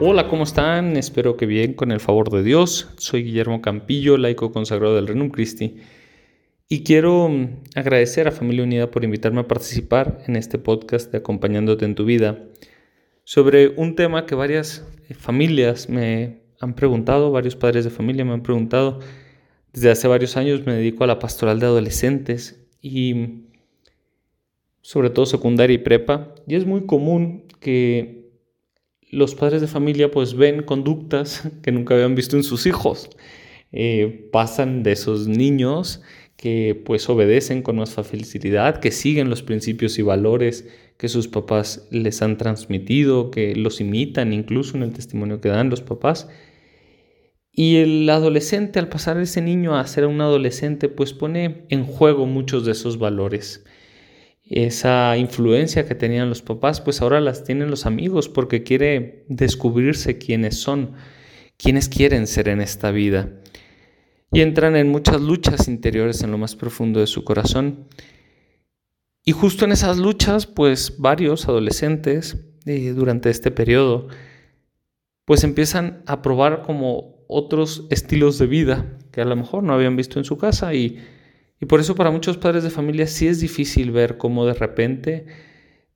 Hola, ¿cómo están? Espero que bien, con el favor de Dios. Soy Guillermo Campillo, laico consagrado del Renum Christi. Y quiero mm, agradecer a Familia Unida por invitarme a participar en este podcast de Acompañándote en tu vida sobre un tema que varias eh, familias me han preguntado, varios padres de familia me han preguntado. Desde hace varios años me dedico a la pastoral de adolescentes y sobre todo secundaria y prepa. Y es muy común que los padres de familia pues ven conductas que nunca habían visto en sus hijos. Eh, pasan de esos niños que pues obedecen con más facilidad, que siguen los principios y valores que sus papás les han transmitido, que los imitan incluso en el testimonio que dan los papás. Y el adolescente, al pasar ese niño a ser un adolescente, pues pone en juego muchos de esos valores esa influencia que tenían los papás, pues ahora las tienen los amigos porque quiere descubrirse quiénes son, quiénes quieren ser en esta vida. Y entran en muchas luchas interiores en lo más profundo de su corazón. Y justo en esas luchas, pues varios adolescentes eh, durante este periodo, pues empiezan a probar como otros estilos de vida que a lo mejor no habían visto en su casa y y por eso para muchos padres de familia sí es difícil ver cómo de repente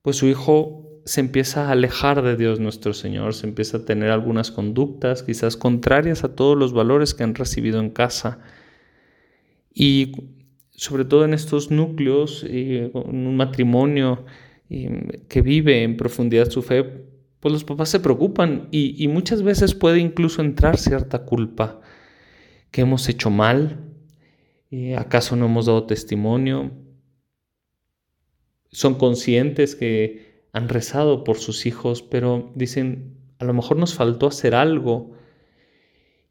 pues su hijo se empieza a alejar de Dios nuestro Señor, se empieza a tener algunas conductas quizás contrarias a todos los valores que han recibido en casa. Y sobre todo en estos núcleos, en un matrimonio que vive en profundidad su fe, pues los papás se preocupan y, muchas veces puede incluso entrar cierta culpa que hemos hecho mal, ¿Acaso no hemos dado testimonio? Son conscientes que han rezado por sus hijos, pero dicen, a lo mejor nos faltó hacer algo.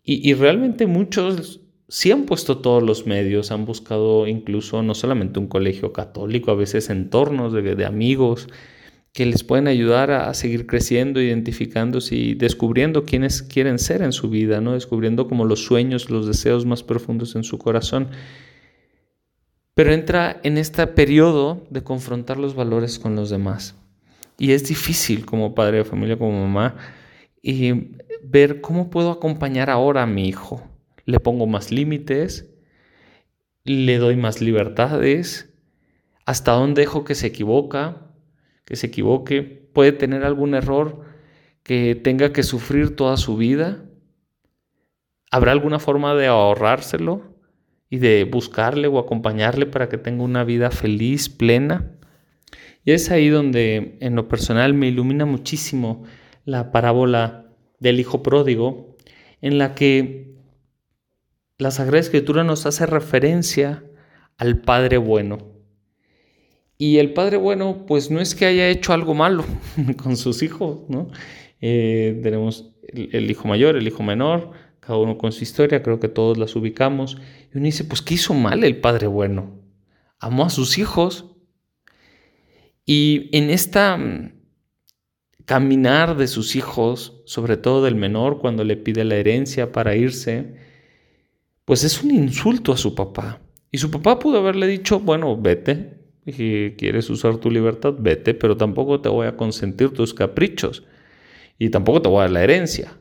Y, realmente muchos sí han puesto todos los medios, han buscado incluso no solamente un colegio católico, a veces entornos de, de amigos, que les pueden ayudar a, seguir creciendo, identificándose y descubriendo quiénes quieren ser en su vida, ¿no? Descubriendo como los sueños, los deseos más profundos en su corazón. Pero entra en este periodo de confrontar los valores con los demás. Y es difícil como padre de familia, como mamá, y ver cómo puedo acompañar ahora a mi hijo. Le pongo más límites, le doy más libertades, hasta dónde dejo que se equivoca, que se equivoque, puede tener algún error que tenga que sufrir toda su vida. ¿Habrá alguna forma de ahorrárselo y de buscarle o acompañarle para que tenga una vida feliz, plena? Y es ahí donde en lo personal me ilumina muchísimo la parábola del hijo pródigo, en la que la Sagrada Escritura nos hace referencia al Padre bueno. Y el padre bueno, pues no es que haya hecho algo malo con sus hijos, ¿no? Eh, tenemos el, hijo mayor, el hijo menor, cada uno con su historia, creo que todos las ubicamos. Y uno dice, pues ¿qué hizo mal el padre bueno? Amó a sus hijos. Y en esta mm, caminar de sus hijos, sobre todo del menor cuando le pide la herencia para irse, pues es un insulto a su papá. Y su papá pudo haberle dicho, bueno, vete, si quieres usar tu libertad, vete, pero tampoco te voy a consentir tus caprichos y tampoco te voy a dar la herencia.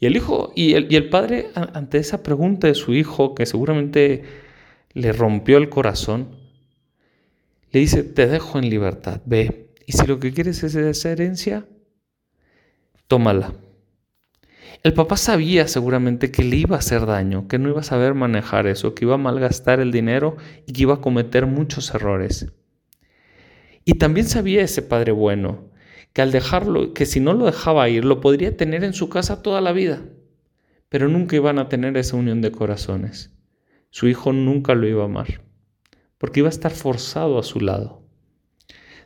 Y el hijo y el, y el padre, ante esa pregunta de su hijo, que seguramente le rompió el corazón, le dice, te dejo en libertad, ve. Y si lo que quieres es esa herencia, tómala. El papá sabía seguramente que le iba a hacer daño, que no iba a saber manejar eso, que iba a malgastar el dinero y que iba a cometer muchos errores. Y también sabía ese padre bueno que al dejarlo, que si no lo dejaba ir, lo podría tener en su casa toda la vida, pero nunca iban a tener esa unión de corazones. Su hijo nunca lo iba a amar, porque iba a estar forzado a su lado.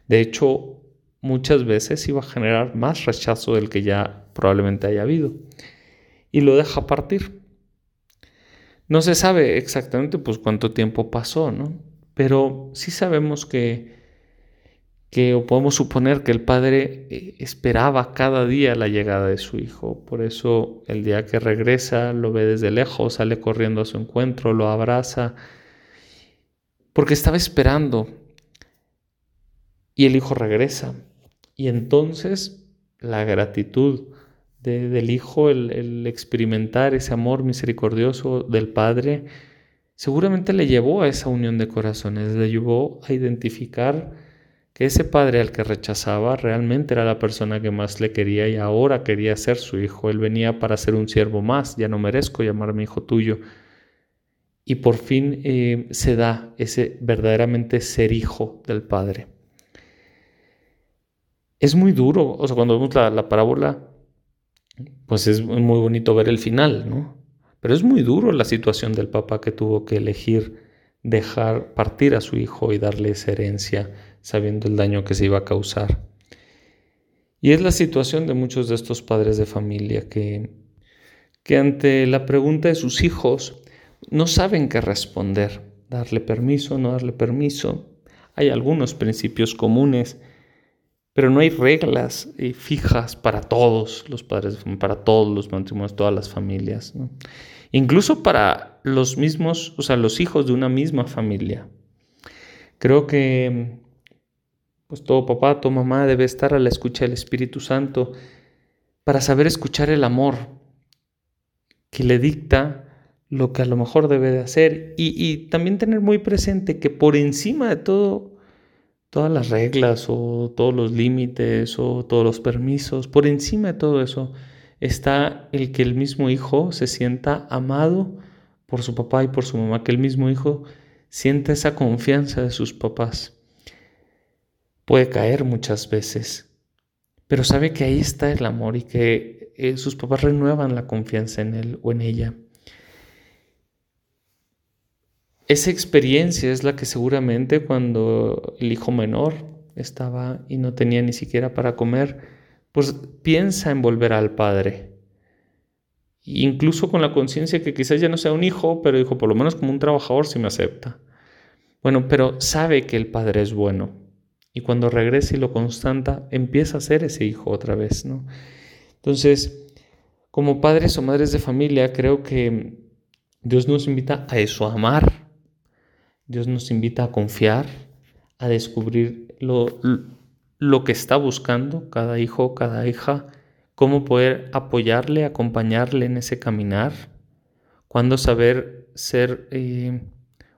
De hecho, muchas veces iba a generar más rechazo del que ya probablemente haya habido. Y lo deja partir. No se sabe exactamente pues cuánto tiempo pasó, ¿no? Pero sí sabemos que, que o podemos suponer que el padre eh, esperaba cada día la llegada de su hijo. Por eso el día que regresa lo ve desde lejos, sale corriendo a su encuentro, lo abraza, porque estaba esperando. Y el hijo regresa. Y entonces la gratitud del hijo, el, experimentar ese amor misericordioso del padre, seguramente le llevó a esa unión de corazones, le llevó a identificar que ese padre al que rechazaba realmente era la persona que más le quería y ahora quería ser su hijo. Él venía para ser un siervo más, ya no merezco llamarme hijo tuyo. Y por fin eh, se da ese verdaderamente ser hijo del padre. Es muy duro, o sea, cuando vemos la, la parábola, pues es muy bonito ver el final, ¿no? Pero es muy duro la situación del papá que tuvo que elegir dejar partir a su hijo y darle esa herencia sabiendo el daño que se iba a causar. Y es la situación de muchos de estos padres de familia que, que ante la pregunta de sus hijos no saben qué responder, darle permiso, no darle permiso. Hay algunos principios comunes pero no hay reglas eh, fijas para todos los padres, para todos los matrimonios, todas las familias. Incluso para los mismos, o sea, los hijos de una misma familia. Creo que pues todo papá, toda mamá debe estar a la escucha del Espíritu Santo para saber escuchar el amor que le dicta lo que a lo mejor debe de hacer y, y también tener muy presente que por encima de todo todas las reglas o todos los límites o todos los permisos, por encima de todo eso está el que el mismo hijo se sienta amado por su papá y por su mamá, que el mismo hijo sienta esa confianza de sus papás. Puede caer muchas veces, pero sabe que ahí está el amor y que eh, sus papás renuevan la confianza en él o en ella. Esa experiencia es la que seguramente cuando el hijo menor estaba y no tenía ni siquiera para comer, pues piensa en volver al padre. Incluso con la conciencia que quizás ya no sea un hijo, pero dijo, por lo menos como un trabajador si me acepta. Bueno, pero sabe que el padre es bueno. Y cuando regresa y lo constanta, empieza a ser ese hijo otra vez, ¿no? Entonces, como padres o madres de familia, creo que Dios nos invita a eso, a amar Dios nos invita a confiar, a descubrir lo, lo que está buscando cada hijo, cada hija, cómo poder apoyarle, acompañarle en ese caminar, cuándo saber ser eh,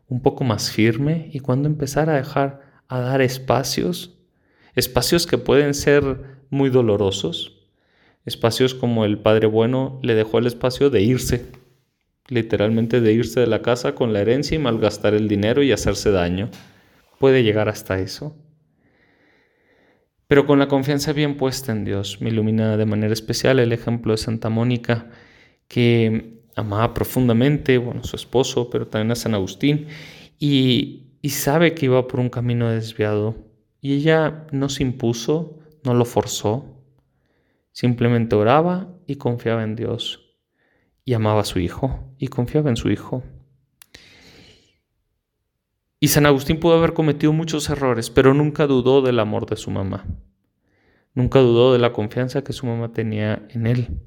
un poco más firme y cuándo empezar a dejar, a dar espacios, espacios que pueden ser muy dolorosos, espacios como el Padre Bueno le dejó el espacio de irse literalmente de irse de la casa con la herencia y malgastar el dinero y hacerse daño. Puede llegar hasta eso. Pero con la confianza bien puesta en Dios, me ilumina de manera especial el ejemplo de Santa Mónica, que amaba profundamente, bueno, su esposo, pero también a San Agustín, y, y sabe que iba por un camino desviado. Y ella no se impuso, no lo forzó, simplemente oraba y confiaba en Dios y amaba a su hijo y confiaba en su hijo. Y San Agustín pudo haber cometido muchos errores, pero nunca dudó del amor de su mamá. Nunca dudó de la confianza que su mamá tenía en él.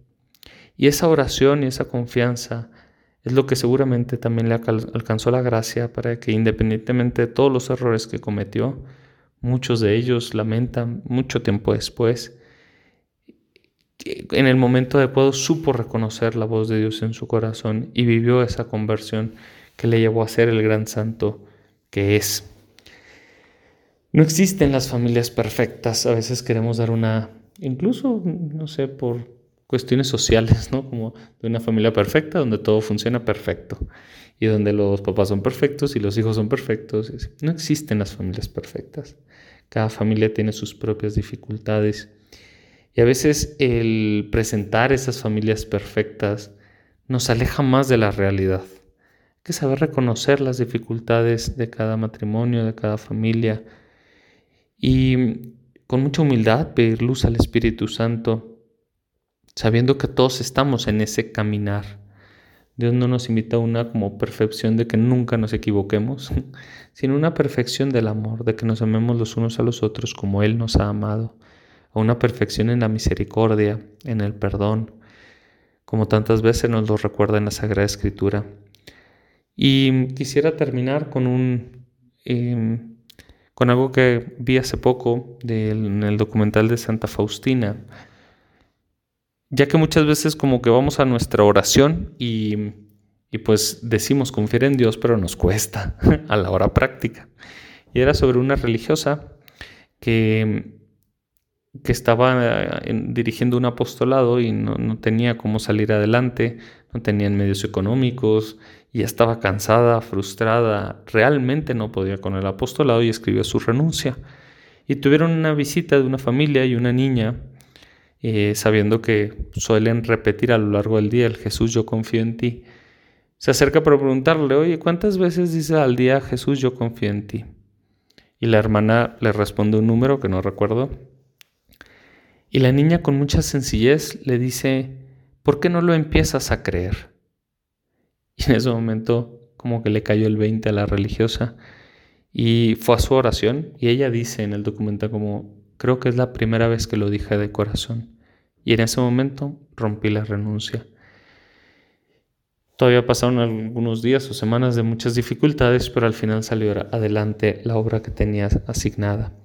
Y esa oración y esa confianza es lo que seguramente también le alcanzó la gracia para que independientemente de todos los errores que cometió, muchos de ellos lamentan mucho tiempo después, en el momento adecuado supo reconocer la voz de Dios en su corazón y vivió esa conversión que le llevó a ser el gran santo que es. No existen las familias perfectas, a veces queremos dar una, incluso, no sé, por cuestiones sociales, ¿no? Como de una familia perfecta donde todo funciona perfecto y donde los papás son perfectos y los hijos son perfectos. No existen las familias perfectas. Cada familia tiene sus propias dificultades y a veces el presentar esas familias perfectas nos aleja más de la realidad. Hay que saber reconocer las dificultades de cada matrimonio, de cada familia y con mucha humildad pedir luz al Espíritu Santo, sabiendo que todos estamos en ese caminar. Dios no nos invita a una como perfección de que nunca nos equivoquemos, sino una perfección del amor, de que nos amemos los unos a los otros como Él nos ha amado, a una perfección en la misericordia, en el perdón, como tantas veces nos lo recuerda en la Sagrada Escritura. Y quisiera terminar con un em, con algo que vi hace poco en el documental de Santa Faustina, ya que muchas veces como que vamos a nuestra oración y, y pues decimos confiar en Dios, pero nos cuesta a la hora práctica. Y era sobre una religiosa que, que estaba eh, dirigiendo un apostolado y no, no tenía cómo salir adelante, no tenían medios económicos, y estaba cansada, frustrada, realmente no podía con el apostolado y escribió su renuncia. Y tuvieron una visita de una familia y una niña, eh, sabiendo que suelen repetir a lo largo del día el Jesús, yo confío en ti. Se acerca para preguntarle, oye, ¿cuántas veces dice al día Jesús, yo confío en ti? Y la hermana le responde un número que no recuerdo. Y la niña con mucha sencillez le dice, ¿por qué no lo empiezas a creer? Y en ese momento como que le cayó el 20 a la religiosa y fue a su oración y ella dice en el documental como, creo que es la primera vez que lo dije de corazón. Y en ese momento rompí la renuncia. Todavía pasaron algunos días o semanas de muchas dificultades, pero al final salió adelante la obra que tenía asignada.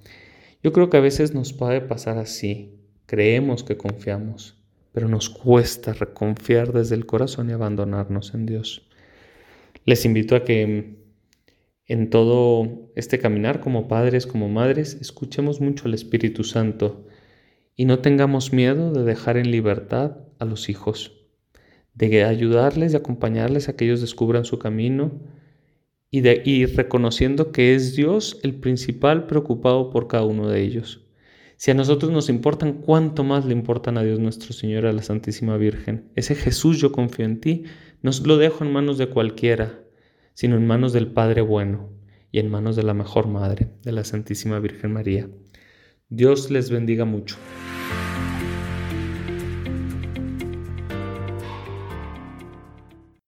Yo creo que a veces nos puede pasar así. Creemos que confiamos, pero nos cuesta reconfiar desde el corazón y abandonarnos en Dios. Les invito a que en todo este caminar como padres, como madres, escuchemos mucho al Espíritu Santo y no tengamos miedo de dejar en libertad a los hijos, de ayudarles y acompañarles a que ellos descubran su camino y, de, y reconociendo que es Dios el principal preocupado por cada uno de ellos. Si a nosotros nos importan, ¿cuánto más le importan a Dios nuestro Señor, a la Santísima Virgen? Ese Jesús yo confío en ti, no lo dejo en manos de cualquiera, sino en manos del Padre bueno y en manos de la mejor Madre, de la Santísima Virgen María. Dios les bendiga mucho.